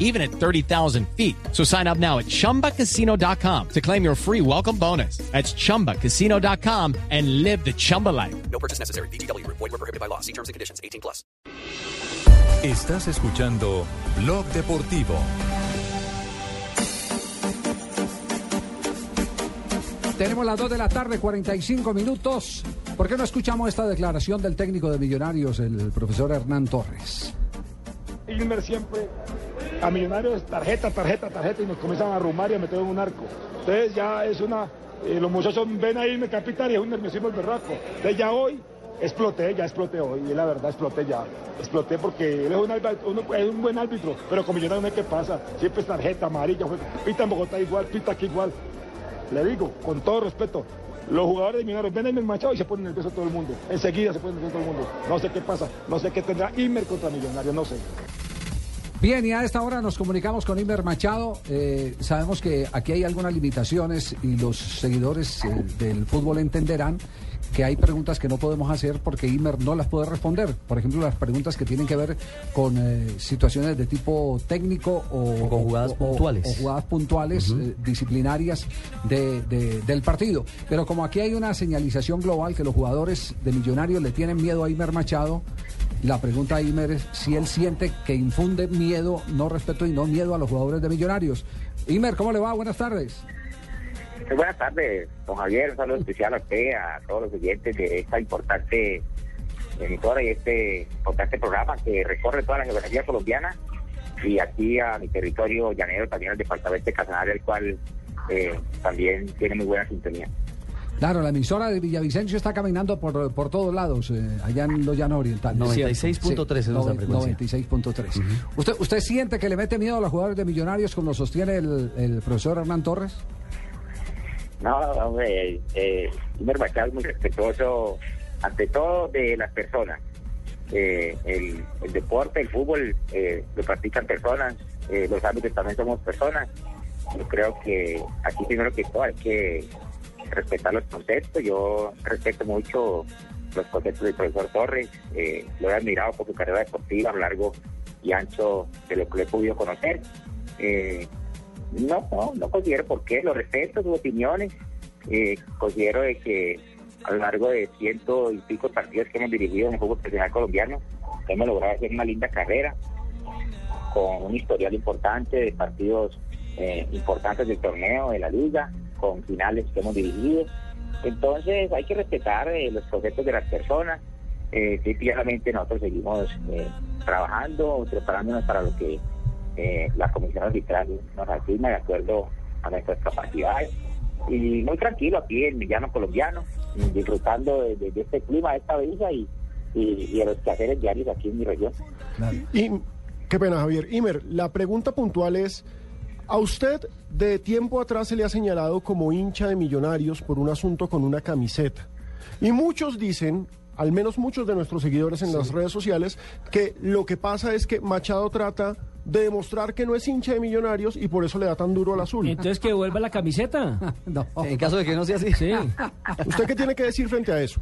even at 30,000 feet. So sign up now at chumbacasino.com to claim your free welcome bonus. That's chumbacasino.com and live the Chumba life. No purchase necessary. BGW. Void were prohibited by law. See terms and conditions. 18 plus. Estás escuchando Blog Deportivo. Tenemos las 2 de la tarde, 45 minutos. ¿Por qué no escuchamos esta declaración del técnico de Millonarios, el profesor Hernán Torres? Ilmer siempre a Millonarios tarjeta, tarjeta, tarjeta y nos comienzan a arrumar y a meter en un arco. Entonces ya es una... eh, los muchachos ven a irme capitán y es un nerviosismo el berraco. Entonces ya hoy exploté, ya exploté hoy. Y la verdad exploté ya. Exploté porque es un, uno- es un buen árbitro, pero con Millonarios no es que pasa. Siempre es tarjeta amarilla, pita en Bogotá igual, pita aquí igual. Le digo, con todo respeto, los jugadores de Millonarios ven a Ilmer Machado y se ponen nervioso todo el mundo. Enseguida se ponen nervioso todo el mundo. No sé qué pasa, no sé qué tendrá Ilmer contra Millonarios, no sé. Bien, y a esta hora nos comunicamos con Imer Machado. Eh, sabemos que aquí hay algunas limitaciones y los seguidores eh, del fútbol entenderán que hay preguntas que no podemos hacer porque Imer no las puede responder. Por ejemplo, las preguntas que tienen que ver con eh, situaciones de tipo técnico o, con jugadas o- puntuales. o jugadas puntuales disciplinarias de- de- del partido. Pero como aquí hay una señalización global que los jugadores de Millonarios le tienen miedo a Imer Machado, la pregunta a Imer es si él siente que infunde miedo, no respeto y no miedo a los jugadores de Millonarios. Imer, ¿cómo le va? Buenas tardes. Muy buenas tardes, don Javier. Un saludo especial a usted, a todos los oyentes de esta importante emisora y este importante programa que recorre toda la geografía colombiana y aquí a mi territorio llanero, también al departamento de Casanare, el cual eh, también tiene muy buena sintonía. Claro, la emisora de Villavicencio está caminando por, por todos lados, eh, allá en los llanos orientales. 96.3 es nuestra frecuencia. 96.3. ¿Usted, ¿Usted siente que le mete miedo a los jugadores de Millonarios como sostiene el, el profesor Hernán Torres? No, hombre, eh, Machado es muy respetuoso, ante todo, de las personas. Eh, el, el deporte, el fútbol, eh, lo practican personas, eh, los árbitros también somos personas. Yo creo que aquí primero que todo hay que respetar los conceptos. Yo respeto mucho los conceptos del profesor Torres, eh, lo he admirado por su carrera deportiva a lo largo y ancho de lo que le he podido conocer. Eh, no, no, no considero por qué, lo respeto, sus opiniones. Eh, considero de que a lo largo de ciento y pico partidos que hemos dirigido en el fútbol profesional colombiano, hemos logrado hacer una linda carrera con un historial importante de partidos eh, importantes del torneo, de la liga, con finales que hemos dirigido. Entonces hay que respetar eh, los conceptos de las personas. Eh, claramente nosotros seguimos eh, trabajando, preparándonos para lo que eh, la comisión arbitral nos asigna de acuerdo a nuestras capacidades. Y muy tranquilo aquí en Millano Colombiano, disfrutando de, de- de este clima, de esta brisa y, y, y de los quehaceres diarios aquí en mi región. Y qué pena, Javier. Imer, la pregunta puntual es: ¿a usted de tiempo atrás se le ha señalado como hincha de millonarios por un asunto con una camiseta? Y muchos dicen, al menos muchos de nuestros seguidores en las redes sociales, que lo que pasa es que Machado trata de demostrar que no es hincha de millonarios y por eso le da tan duro al azul. Entonces que devuelva la camiseta. No. En caso de que no sea así. Sí. ¿Usted qué tiene que decir frente a eso?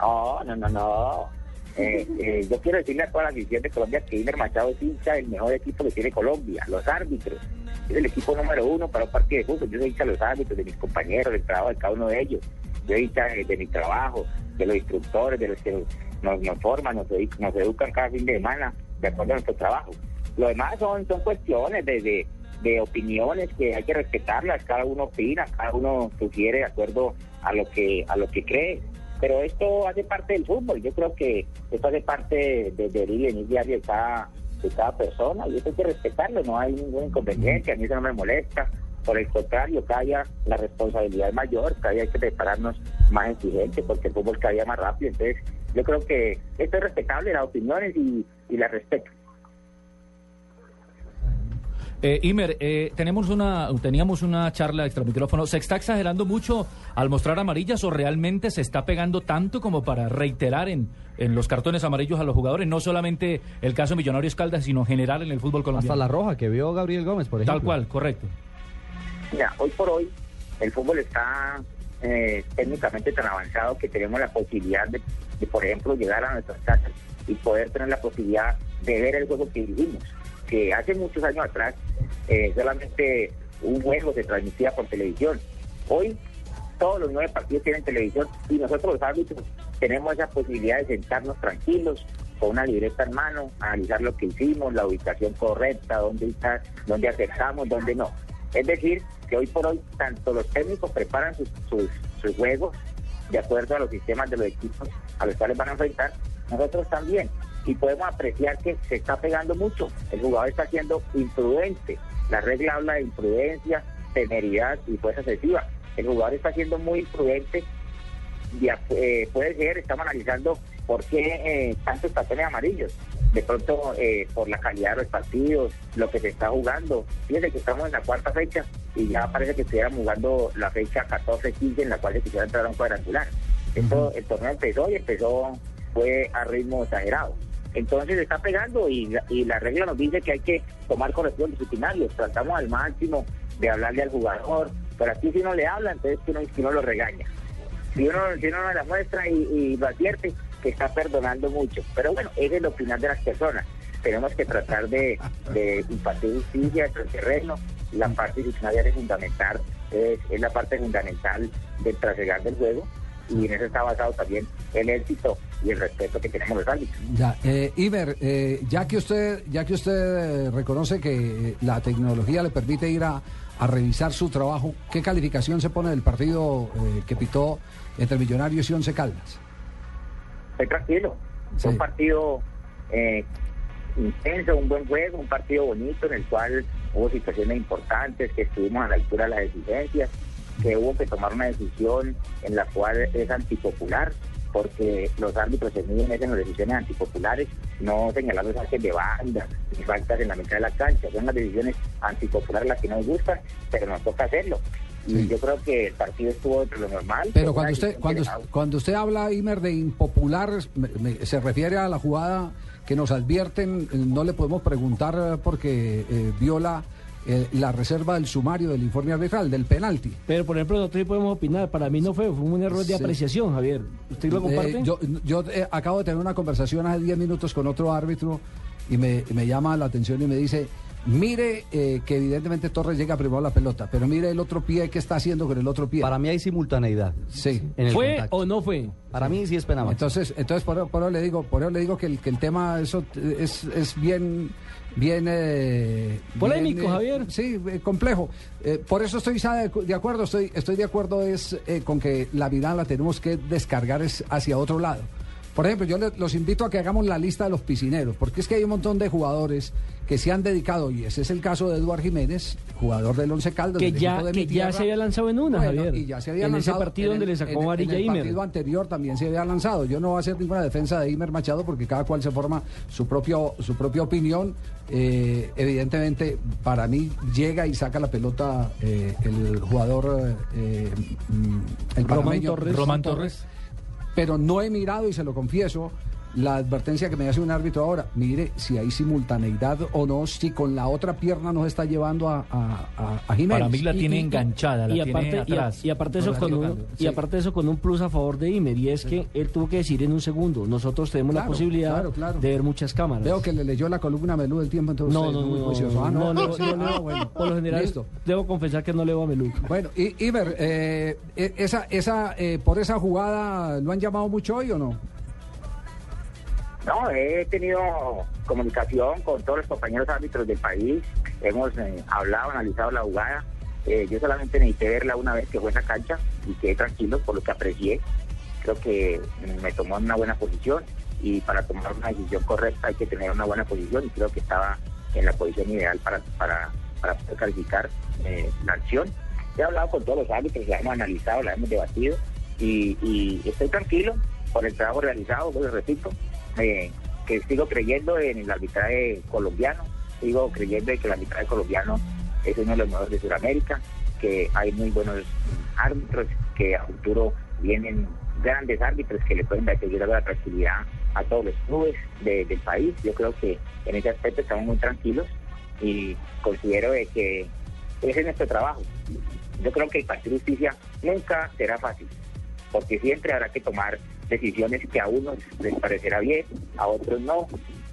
No, no, no, no. Eh, eh, yo quiero decirle a toda la afición de Colombia que Imer Machado es hincha del mejor equipo que tiene Colombia, los árbitros. Es el equipo número uno para un partido de fútbol. Yo soy hincha de los árbitros, de mis compañeros, del trabajo de cada uno de ellos. Yo soy hincha de, de mi trabajo, de los instructores, de los que nos, nos forman, nos, nos educan cada fin de semana de acuerdo a nuestro trabajo. Lo demás son, son cuestiones de, de, de opiniones que hay que respetarlas. Cada uno opina, cada uno sugiere de acuerdo a lo que a lo que cree. Pero esto hace parte del fútbol. Yo creo que esto hace parte de, del y venir diario de cada, de cada persona y eso hay que respetarlo. No hay ningún inconveniente. A mí eso no me molesta. Por el contrario, cada día la responsabilidad es mayor, cada día hay que prepararnos más exigentes porque el fútbol cada día más rápido. Entonces, yo creo que esto es respetable, las opiniones y, y las respeto. Eh, Imer, eh, tenemos una, teníamos una charla extra micrófono. ¿Se está exagerando mucho al mostrar amarillas o realmente se está pegando tanto como para reiterar en, en los cartones amarillos a los jugadores? No solamente el caso Millonarios Caldas, sino en general en el fútbol colombiano. Hasta la roja que vio Gabriel Gómez, por ejemplo. Tal cual, correcto. Mira, hoy por hoy el fútbol está eh, técnicamente tan avanzado que tenemos la posibilidad de, de, por ejemplo, llegar a nuestras casas y poder tener la posibilidad de ver el juego que dirigimos. Que hace muchos años atrás eh, solamente un juego se transmitía por televisión. Hoy todos los nueve partidos tienen televisión y nosotros los árbitros tenemos esa posibilidad de sentarnos tranquilos con una libreta en mano, analizar lo que hicimos, la ubicación correcta, dónde está, dónde acertamos, dónde no. Es decir, que hoy por hoy tanto los técnicos preparan sus, juegos de acuerdo a los sistemas de los equipos a los cuales van a enfrentar, nosotros también. Y podemos apreciar que se está pegando mucho. El jugador está siendo imprudente. La regla habla de imprudencia, temeridad y fuerza excesiva. El jugador está siendo muy imprudente. Ya, eh, puede ser, estamos analizando por qué eh, tantos cartones amarillos. De pronto, eh, por la calidad de los partidos, lo que se está jugando. Fíjense que estamos en la cuarta fecha y ya parece que estuviéramos jugando la fecha 14-15 en la cual se quisiera entrar a un cuadrangular. Esto, el torneo empezó y empezó, fue a ritmo exagerado. Entonces está pegando y, y la regla nos dice que hay que tomar corrección disciplinarios. Tratamos al máximo de hablarle al jugador, pero aquí si no le habla, entonces uno, que uno lo regaña. Si uno, si uno no la muestra y, lo advierte, que está perdonando mucho. Pero bueno, es lo final de las personas. Tenemos que tratar de, de impartir justicia en el terreno. La parte disciplinaria es fundamental, es, es la parte fundamental del trasegar del juego y en eso está basado también el éxito y el respeto que tenemos los árbitros. Ya, eh, Iber, eh, ya que usted, ya que usted eh, reconoce que la tecnología le permite ir a, a, revisar su trabajo, ¿qué calificación se pone del partido eh, que pitó entre Millonarios y Once Caldas? Estoy tranquilo. Sí. Fue un partido eh, intenso, un buen juego, un partido bonito en el cual hubo situaciones importantes, que estuvimos a la altura de las exigencias, que hubo que tomar una decisión en la cual es antipopular, porque los árbitros se miden en las decisiones antipopulares, no señalando saques de banda ni faltas en la mitad de la cancha. Son las decisiones antipopulares las que nos gustan, pero nos toca hacerlo. Y yo creo que el partido estuvo dentro de lo normal. Pero cuando usted, cuando, cuando usted habla, Imer, de impopular, me, me, se refiere a la jugada que nos advierten, no le podemos preguntar porque eh, viola eh, la reserva del sumario del informe arbitral, del penalti. Pero por ejemplo, nosotros podemos opinar, para mí no fue, fue un error de sí. apreciación, Javier. ¿Usted lo comparte? Eh, yo yo acabo de tener una conversación hace 10 minutos con otro árbitro y me, me llama la atención y me dice, Mire eh, que evidentemente Torres llega primero a la pelota, pero mire el otro pie que está haciendo con el otro pie. Para mí hay simultaneidad. Sí. ¿Fue contacto. o no fue? Para mí sí es pena Entonces, entonces por, por, eso le digo, por eso le digo que el, que el tema eso es, es bien bien eh, polémico, bien, eh, Javier. Sí, eh, complejo. por eso estoy de acuerdo, estoy estoy de acuerdo es eh, con que la vida la tenemos que descargar es hacia otro lado. Por ejemplo, yo los invito a que hagamos la lista de los piscineros, porque es que hay un montón de jugadores que se han dedicado, y ese es el caso de Eduard Jiménez, jugador del Once Caldas. Que, ya, que ya se había lanzado en una, bueno, Javier. Y ya se había en lanzado, ese partido en donde el, le sacó en, varilla en el Imer. partido anterior también se había lanzado. Yo no voy a hacer ninguna defensa de Imer Machado porque cada cual se forma su, propio, su propia opinión. Eh, evidentemente, para mí llega y saca la pelota eh, el jugador, eh, el Román Torres. Román Torres. Pero no he mirado y se lo confieso la advertencia que me hace un árbitro ahora, mire si hay simultaneidad o no, si con la otra pierna nos está llevando a, a, a Jiménez. Para mí la tiene y, enganchada, la y tiene aparte, atrás. Y, y aparte eso con un, sí. y aparte eso con un plus a favor de Imer, y es sí. que él tuvo que decir en un segundo, nosotros tenemos claro, la posibilidad claro, claro. de ver muchas cámaras. Veo que le leyó la columna Melú del tiempo, entonces no, no, no, no, ah, no, no, no, no, bueno, por lo general Listo. debo confesar que no leo a Melú. Bueno, y Iber, eh, esa, esa, eh, por esa jugada, ¿lo han llamado mucho hoy o no? No, he tenido comunicación con todos los compañeros árbitros del país, hemos eh, hablado, analizado la jugada. Eh, yo solamente necesité verla una vez que fue en la cancha y quedé tranquilo por lo que aprecié. Creo que me tomó en una buena posición y para tomar una decisión correcta hay que tener una buena posición y creo que estaba en la posición ideal para, para, para poder calificar eh, la acción. He hablado con todos los árbitros, la hemos analizado, la hemos debatido y, estoy tranquilo por el trabajo realizado, lo repito, eh, que sigo creyendo en el arbitraje colombiano, sigo creyendo de que el arbitraje colombiano es uno de los mejores de Sudamérica, que hay muy buenos árbitros, que a futuro vienen grandes árbitros que le pueden dar la tranquilidad a todos los clubes de- del país. Yo creo que en ese aspecto estamos muy tranquilos y considero de que ese es nuestro trabajo. Yo creo que impartir justicia nunca será fácil, porque siempre habrá que tomar decisiones que a unos les parecerá bien, a otros no,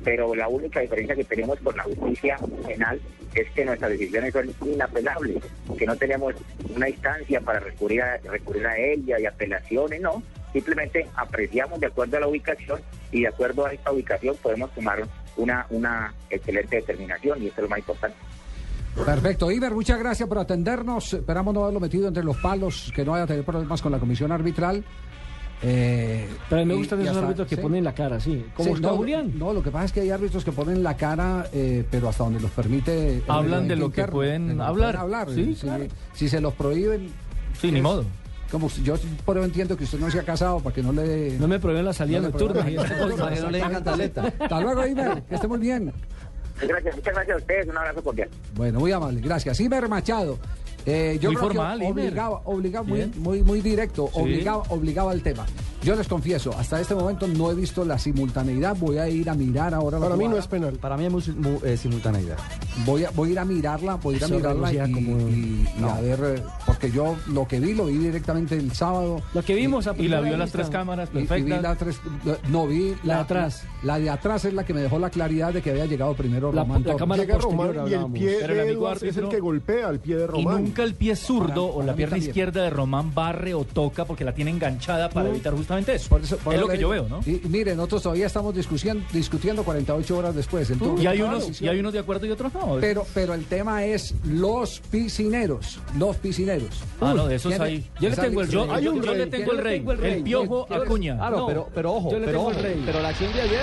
pero la única diferencia que tenemos con la justicia penal es que nuestras decisiones son inapelables, que no tenemos una instancia para recurrir a, recurrir a ella y apelaciones, no, simplemente apreciamos de acuerdo a la ubicación y de acuerdo a esta ubicación podemos tomar una, una excelente determinación y esto es lo más importante. Perfecto. Iber, muchas gracias por atendernos. Esperamos no haberlo metido entre los palos, que no vaya a tener problemas con la comisión arbitral. Eh, Pero a mí me gustan esos hasta- árbitros que sí. ponen la cara, sí. Como Sí, está no, Julián. No, lo que pasa es que hay árbitros que ponen la cara, eh, pero hasta donde los permite. Hablan de lo que interno, pueden de lo que hablar. pueden hablar. Sí, si, claro. si se los prohíben. Sí, ni es- modo. Como si- yo por eso entiendo que usted no se ha casado para que no le. No me prohíben la salida no nocturna. cosas. Para que no le den cantaleta. Hasta luego, Iber. Que esté muy bien. Gracias, muchas gracias a ustedes, un abrazo cordial. Bueno, muy amable, gracias. Iber Machado. Eh, yo Muy creo que formal, Iber. obligaba, obligaba muy, muy, muy directo, obligaba, obligaba al tema. Yo les confieso, hasta este momento no he visto la simultaneidad. Voy a ir a mirar ahora la Para mí no es penal. Para mí es muy, eh, simultaneidad. Voy a, voy a ir a mirarla, voy a ir a Eso mirarla y, como- y- y a ver, eh, porque yo lo que vi, lo vi directamente el sábado. Lo que vimos a Y la vio las tres cámaras Y, y vi perfectas. la tres, no vi La de atrás. La de atrás es la que me dejó la claridad de que había llegado primero La- Román la cámara Llega posterior Román y el pie Pero el de amigo Edwards es el que golpea al pie de Y Román. nunca el pie zurdo Para- o la pierna también. izquierda de Román barre o toca porque la tiene enganchada para evitar justamente eso. Por eso- por es lo que yo veo, ¿no? Y, miren, nosotros todavía estamos discutiendo, discutiendo 48 horas después. Turno Y hay unos, y hay unos de acuerdo y otros no. Pero, pero el tema es los piscineros. Los piscineros. Ah, no, de esos ¿Quién- hay. Yo le tengo el rey. Yo- le tengo Yo el le rey, tengo el rey. el piojo Acuña. Claro, No, pero, pero ojo, yo le pero tengo el ojo, rey. pero la acción de ayer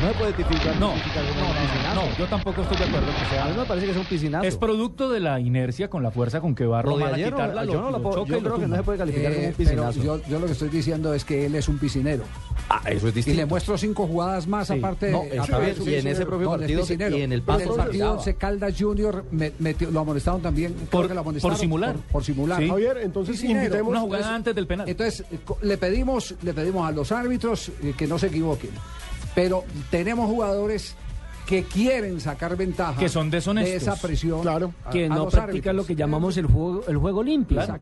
no se puede tipificar. No, no, un no, yo tampoco estoy de acuerdo que A mí me sea. parece que es un piscinazo. Es producto de la inercia con la fuerza con que va a quitarla, yo lo, no lo puedo- yo y creo que no se puede calificar como Eh, un pero piscinazo. yo, yo lo que estoy diciendo es que él es un piscinero. Ah, eso es Y distinto. le muestro cinco jugadas más Sí. aparte. No, a eso través es, y en ese propio No, partido piscinero. y en el En paso el partido. Once Caldas Junior me- lo amonestaron también. Por- que lo amonestaron por simular. Por, por simular. Sí. Javier, entonces Piscinero. invitemos... Una jugada antes del penal. Entonces, eh, le pedimos, le pedimos a los árbitros eh, que no se equivoquen. Pero tenemos jugadores que quieren sacar ventaja Que son deshonestos. de esa presión. Claro. a- Que no practican árbitros. lo que llamamos el juego, el juego limpio. Claro.